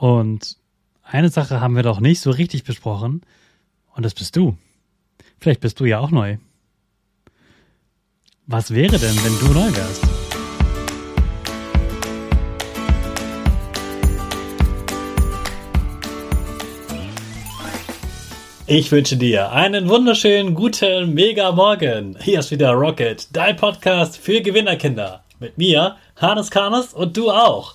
Und eine Sache haben wir doch nicht so richtig besprochen. Und das bist du. Vielleicht bist du ja auch neu. Was wäre denn, wenn du neu wärst? Ich wünsche dir einen wunderschönen guten Mega Morgen. Hier ist wieder Rocket, dein Podcast für Gewinnerkinder. Mit mir, Hannes Karnes und du auch.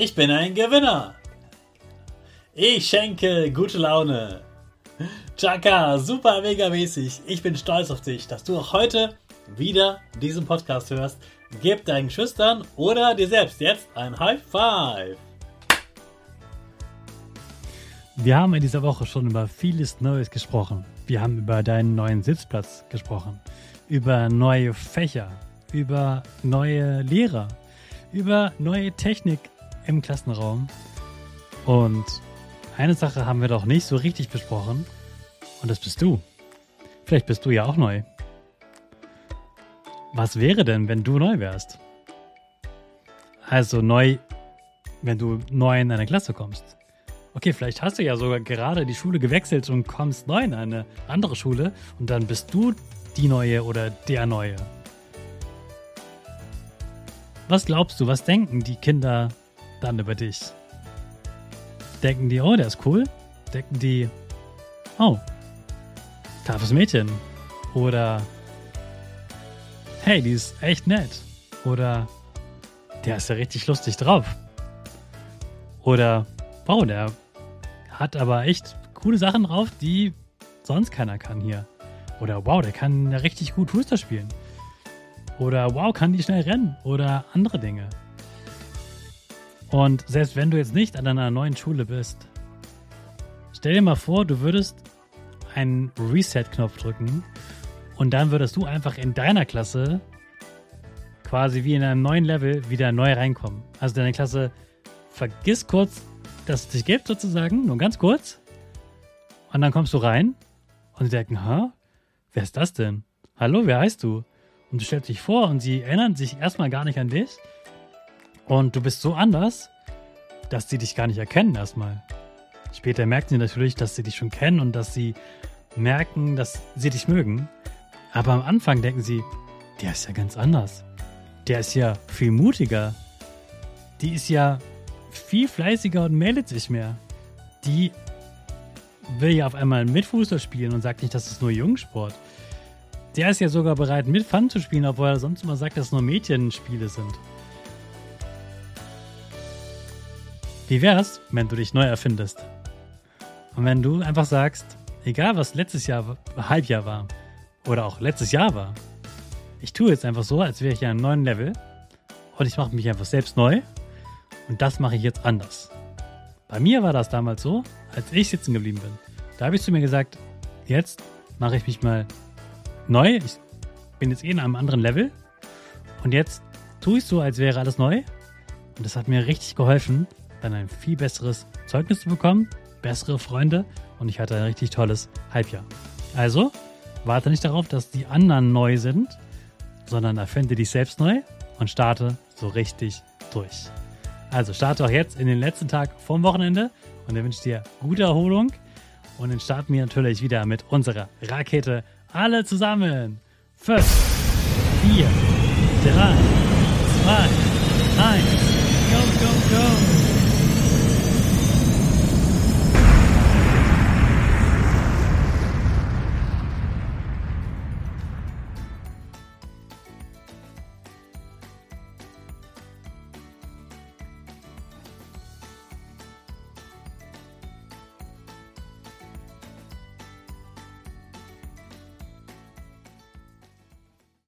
Ich bin ein Gewinner. Ich schenke gute Laune. Chaka, super mega mäßig. Ich bin stolz auf dich, dass du auch heute wieder diesen Podcast hörst. Gib deinen Schüchtern oder dir selbst jetzt ein High Five. Wir haben in dieser Woche schon über vieles Neues gesprochen. Wir haben über deinen neuen Sitzplatz gesprochen, über neue Fächer, über neue Lehrer, über neue Technik im Klassenraum. Und eine Sache haben wir doch nicht so richtig besprochen. Und das bist du. Vielleicht bist du ja auch neu. Was wäre denn, wenn du neu wärst? Also neu, wenn du neu in eine Klasse kommst. Okay, vielleicht hast du ja sogar gerade die Schule gewechselt und kommst neu in eine andere Schule und dann bist du die Neue oder der Neue. Was glaubst du, was denken die Kinder dann über dich? Denken die, oh, der ist cool? Denken die, oh, Tafes Mädchen. Oder hey, die ist echt nett. Oder der ist ja richtig lustig drauf. Oder wow, der hat aber echt coole Sachen drauf, die sonst keiner kann hier. Oder wow, der kann ja richtig gut Fußball spielen. Oder wow, kann die schnell rennen. Oder andere Dinge. Und selbst wenn du jetzt nicht an einer neuen Schule bist, stell dir mal vor, du würdest einen Reset-Knopf drücken und dann würdest du einfach in deiner Klasse quasi wie in einem neuen Level wieder neu reinkommen. Also deine Klasse vergiss kurz, dass es dich gibt sozusagen, nur ganz kurz. Und dann kommst du rein und sie denken, ha, wer ist das denn? Hallo, wer heißt du? Und du stellst dich vor und sie erinnern sich erstmal gar nicht an dich. Und du bist so anders, dass sie dich gar nicht erkennen erstmal. Später merken sie natürlich, dass sie dich schon kennen und dass sie merken, dass sie dich mögen. Aber am Anfang denken sie, der ist ja ganz anders. Der ist ja viel mutiger. Die ist ja viel fleißiger und meldet sich mehr. Die will ja auf einmal mit Fußball spielen und sagt nicht, das ist nur Jungsport. Der ist ja sogar bereit, mit Fun zu spielen, obwohl er sonst immer sagt, dass es nur Mädchenspiele sind. Wie wär's, wenn du dich neu erfindest? Und wenn du einfach sagst, egal was letztes Jahr Halbjahr war oder auch letztes Jahr war, ich tue jetzt einfach so, als wäre ich in einem neuen Level und ich mache mich einfach selbst neu und das mache ich jetzt anders. Bei mir war das damals so, als ich sitzen geblieben bin. Da habe ich zu mir gesagt, jetzt mache ich mich mal neu. Ich bin jetzt eh in einem anderen Level und jetzt tue ich so, als wäre alles neu. Und das hat mir richtig geholfen, dann ein viel besseres Zeugnis zu bekommen, bessere Freunde und ich hatte ein richtig tolles Halbjahr. Also, warte nicht darauf, dass die anderen neu sind, sondern erfinde dich selbst neu und starte so richtig durch. Also starte auch jetzt in den letzten Tag vom Wochenende und dann wünsche dir gute Erholung und dann starten wir natürlich wieder mit unserer Rakete. Alle zusammen. 5, 4, 3, 2, 1. Go, go, go.